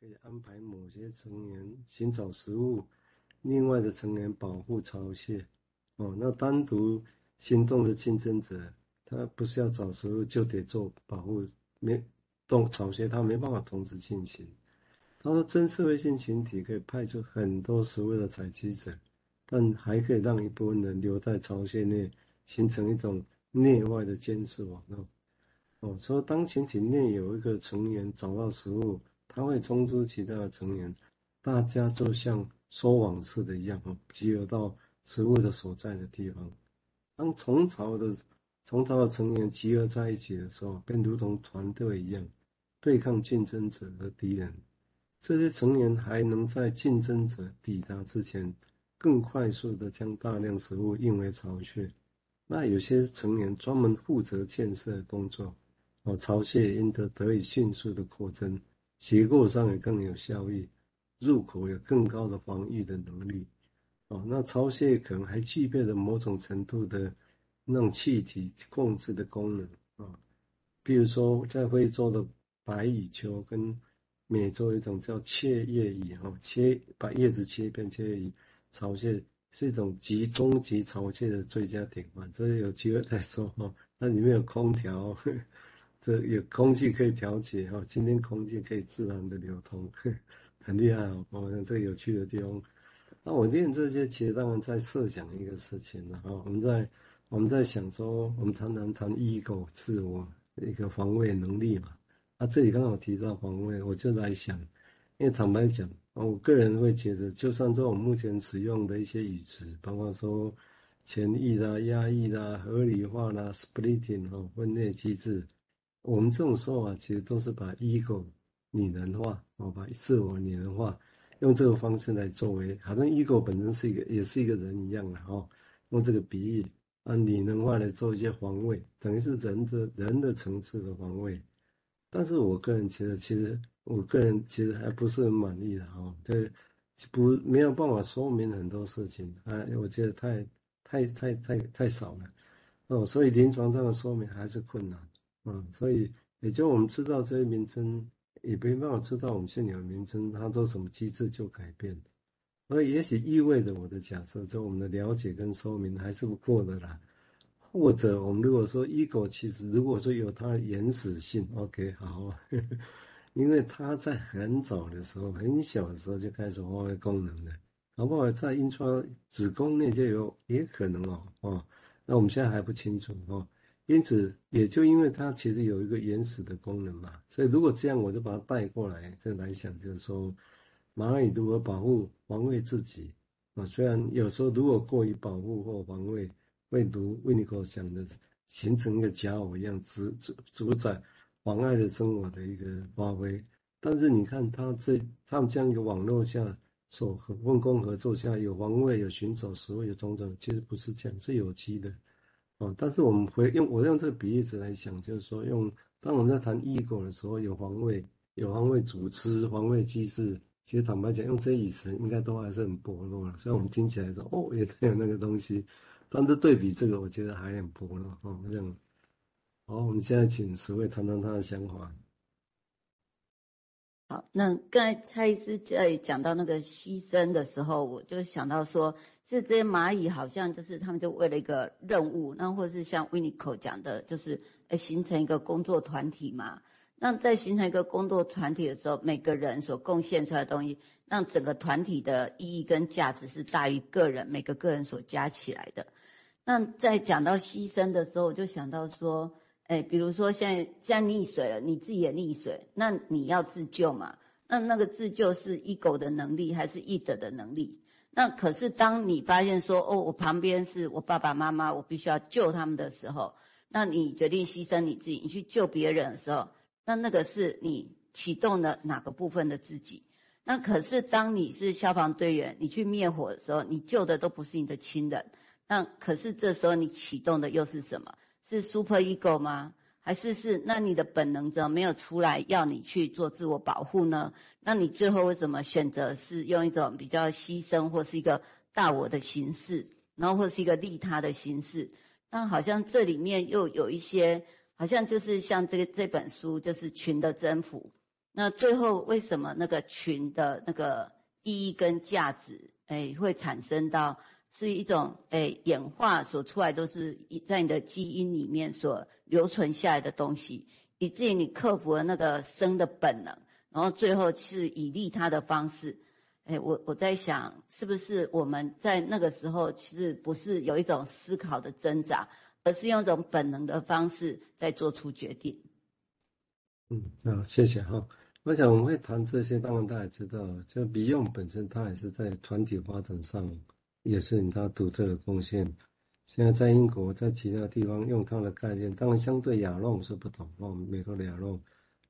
可以安排某些成员寻找食物，另外的成员保护巢穴。哦，那单独行动的竞争者，他不是要找食物，就得做保护，没动巢穴，他没办法同时进行。他说，真社会性群体可以派出很多食物的采集者，但还可以让一部分人留在巢穴内，形成一种内外的监视网络。哦，说当群体内有一个成员找到食物，它会冲出其他的成员，大家就像收网似的一样，哦，集合到食物的所在的地方。当虫巢的虫巢的成员集合在一起的时候，便如同团队一样，对抗竞争者和敌人。这些成员还能在竞争者抵达之前，更快速地将大量食物运回巢穴。那有些成员专门负责建设工作，哦，巢穴因得得以迅速的扩增，结构上也更有效益，入口有更高的防御的能力。哦，那巢穴可能还具备了某种程度的那种气体控制的功能啊，比如说在非洲的白羽鸠跟美洲一种叫切叶蚁，哈，切把叶子切片，切叶蚁巢穴是一种集中级巢穴的最佳典范。这有机会再说哈。那里面有空调，这有空气可以调节哈，今天空气可以自然的流通，很厉害哦。我们这个有趣的地方。那我念这些，其实当然在设想一个事情了哈。我们在我们在想说，我们常常谈 ego 自我一个防卫能力嘛。啊，这里刚好提到防卫，我就来想，因为坦白讲，我个人会觉得，就算在我目前使用的一些语词，包括说潜抑啦、压抑啦、合理化啦、splitting 哦、分裂机制，我们这种说法其实都是把 ego 拟人化，哦，把自我拟人化，用这个方式来作为，好像 ego 本身是一个，也是一个人一样的哈，用这个比喻，啊拟人化来做一些防卫，等于是人的人的层次的防卫。但是我个人觉得，其实我个人其实还不是很满意的哈，这不没有办法说明很多事情啊，我觉得太太太太太少了哦，所以临床上的说明还是困难啊，所以也就我们知道这些名称，也没办法知道我们现有的名称它做什么机制就改变，所以也许意味着我的假设，就我们的了解跟说明还是不够的啦。或者我们如果说 ego 其实如果说有它的原始性，OK 好，因为它在很早的时候很小的时候就开始发挥功能了，好不好？在阴川子宫内就有也可能哦，哦，那我们现在还不清楚哦，因此也就因为它其实有一个原始的功能嘛，所以如果这样我就把它带过来再来想，就是说蚂蚁如何保护防卫自己啊？虽然有时候如果过于保护或防卫。会如维尼口讲的，形成一个假偶一样，主主主宰妨碍了生活的一个发挥。但是你看，他这他们这样一个网络下所和分工合作下，有防卫，有寻找食物，有种种，其实不是这样，是有机的。哦，但是我们回用我用这个比喻词来想，就是说，用当我们在谈 ego 的时候，有防卫，有防卫组织、防卫机制。其实坦白讲，用这语词应该都还是很薄弱了。虽然我们听起来说，哦，也有那个东西。但是对比这个，我觉得还很薄弱哦。这样，好，我们现在请十位谈谈他的想法。好，那刚才蔡医师在讲到那个牺牲的时候，我就想到说，是这些蚂蚁好像就是他们就为了一个任务，那或是像 w i n n i c o 讲的，就是呃形成一个工作团体嘛。那在形成一个工作团体的时候，每个人所贡献出来的东西，让整个团体的意义跟价值是大于个人每个个人所加起来的。那在讲到牺牲的时候，我就想到说，哎，比如说现在现在溺水了，你自己也溺水，那你要自救嘛？那那个自救是一狗的能力还是 id 的能力？那可是当你发现说，哦，我旁边是我爸爸妈妈，我必须要救他们的时候，那你决定牺牲你自己，你去救别人的时候，那那个是你启动了哪个部分的自己？那可是当你是消防队员，你去灭火的时候，你救的都不是你的亲人。那可是这时候你启动的又是什么？是 super ego 吗？还是是那你的本能怎么没有出来要你去做自我保护呢？那你最后为什么选择是用一种比较牺牲或是一个大我的形式，然后或是一个利他的形式？那好像这里面又有一些，好像就是像这个这本书就是群的征服。那最后为什么那个群的那个意义跟价值，哎，会产生到是一种哎演化所出来，都是在你的基因里面所留存下来的东西，以至于你克服了那个生的本能，然后最后是以利他的方式。哎，我我在想，是不是我们在那个时候其实不是有一种思考的挣扎，而是用一种本能的方式在做出决定。嗯，好，谢谢哈。我想我们会谈这些，当然大家知道，就 Beyond 本身，它也是在团体发展上也是它独特的贡献。现在在英国，在其他地方用它的概念，当然相对亚诺是不同哦，美国的亚诺，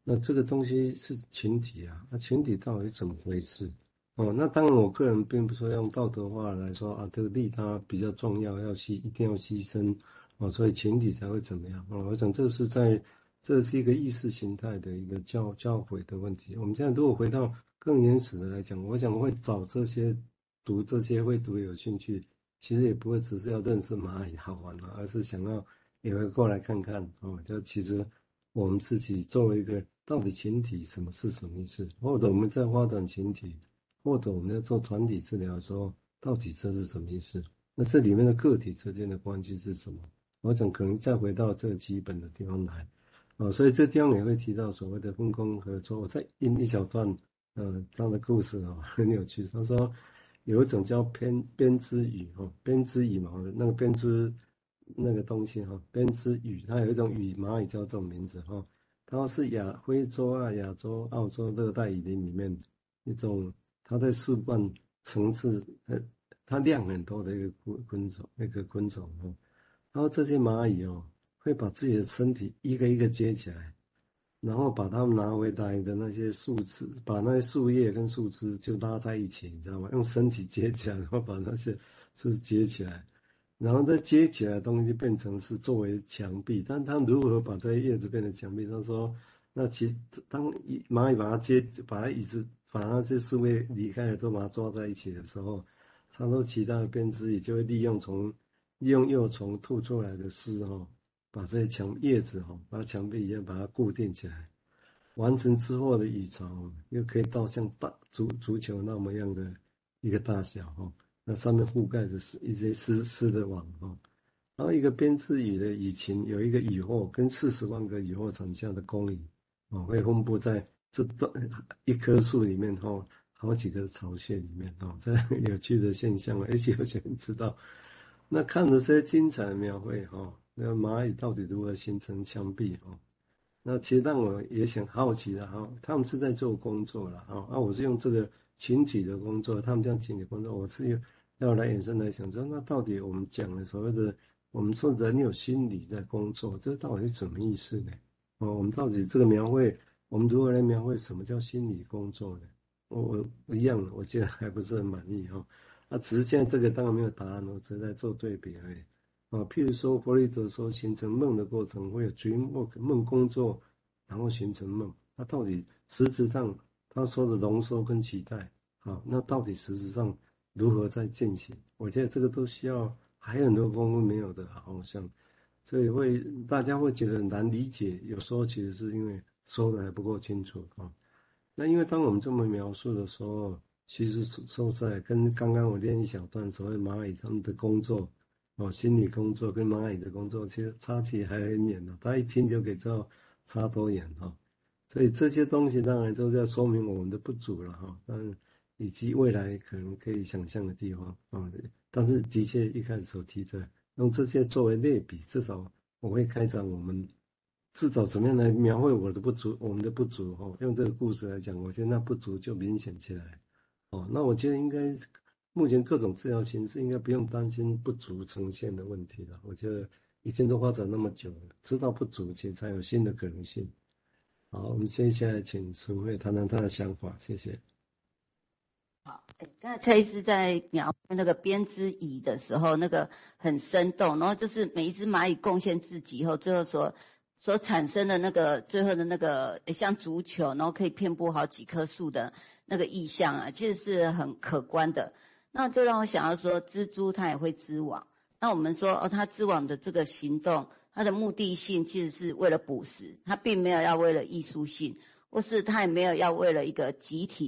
那这个东西是群体啊，那群体到底怎么回事？哦，那当然，我个人并不说用道德话来说啊，这个利他比较重要，要牺一定要牺牲，哦，所以群体才会怎么样？哦，我想这是在，这是一个意识形态的一个教教诲的问题。我们现在如果回到更原始的来讲，我想会找这些读这些会读有兴趣，其实也不会只是要认识蚂蚁好玩了，而是想要也会过来看看哦，就其实我们自己作为一个到底群体什么是什么意思，或者我们在发展群体。或者我们要做团体治疗的时候，到底这是什么意思？那这里面的个体之间的关系是什么？我想可能再回到这个基本的地方来，啊，所以这地方也会提到所谓的分工合作。我再印一小段，呃，这样的故事啊，很有趣。他说有一种叫编编织羽哈，编织羽毛的那个编织那个东西哈，编织羽，它有一种羽蚂蚁叫这种名字哈，它是亚非洲啊、亚洲、澳洲热带雨林里面一种。它在树冠层次，呃，它量很多的一个昆昆虫，那个昆虫哦。然后这些蚂蚁哦，会把自己的身体一个一个接起来，然后把它们拿回来的那些树枝，把那些树叶跟树枝就拉在一起，你知道吗？用身体接起来，然后把那些树接起来，然后再接起来的东西就变成是作为墙壁。但它如何把这些叶子变成墙壁？他说，那其当蚂蚁把它接，把它一直。把那些树叶离开了，都把它抓在一起的时候，它说其他的编织也就会利用从利用幼虫吐出来的丝哈，把这些墙叶子哈，把墙壁一样把它固定起来。完成之后的蚁巢又可以到像大足足球那么样的一个大小哈，那上面覆盖着是一些丝丝的网哈。然后一个编织羽的羽群有一个羽后跟四十万个羽后产下的工蚁啊，会分布在。这段一棵树里面哈，好几个巢穴里面哈，这有趣的现象，而且有些人知道。那看着这些精彩的描绘哈，那蚂蚁到底如何形成墙壁哦？那其实让我也想好奇的哈，他们是在做工作了哈，啊，我是用这个群体的工作，他们这样群体工作，我是要来延伸来想说，那到底我们讲的所谓的我们说人有心理在工作，这到底是什么意思呢？哦，我们到底这个描绘？我们如何来描绘什么叫心理工作呢？我我一样，我觉得还不是很满意哈。啊，只是现在这个当然没有答案，我只是在做对比而已。啊，譬如说弗洛伊德说形成梦的过程会有 dream work 梦工作，然后形成梦。那到底实质上他说的浓缩跟期待，好，那到底实质上如何在进行？我觉得这个都需要还有很多功夫没有的好像，所以会大家会觉得很难理解。有时候其实是因为。说的还不够清楚啊，那因为当我们这么描述的时候，其实说实在跟刚刚我念一小段所谓蚂蚁他们的工作，哦，心理工作跟蚂蚁的工作其实差距还很远呢。他一听就可以知道差多远哈，所以这些东西当然都在说明我们的不足了哈，但以及未来可能可以想象的地方啊。但是的确一开始所提的，用这些作为类比，至少我会开展我们。至少怎么样来描绘我的不足，我们的不足哈？用这个故事来讲，我觉得那不足就明显起来。哦，那我觉得应该目前各种治疗形式应该不用担心不足呈现的问题了。我觉得已经都发展那么久了，知道不足，其实才有新的可能性。好，我们接下来请淑惠谈谈他的想法，谢谢。好，刚才蔡医师在描绘那个编织蚁的时候，那个很生动，然后就是每一只蚂蚁贡献自己以后，最后所。所产生的那个最后的那个像足球，然后可以遍布好几棵树的那个意象啊，其实是很可观的。那就让我想要说，蜘蛛它也会织网。那我们说哦，它织网的这个行动，它的目的性其实是为了捕食，它并没有要为了艺术性，或是它也没有要为了一个集体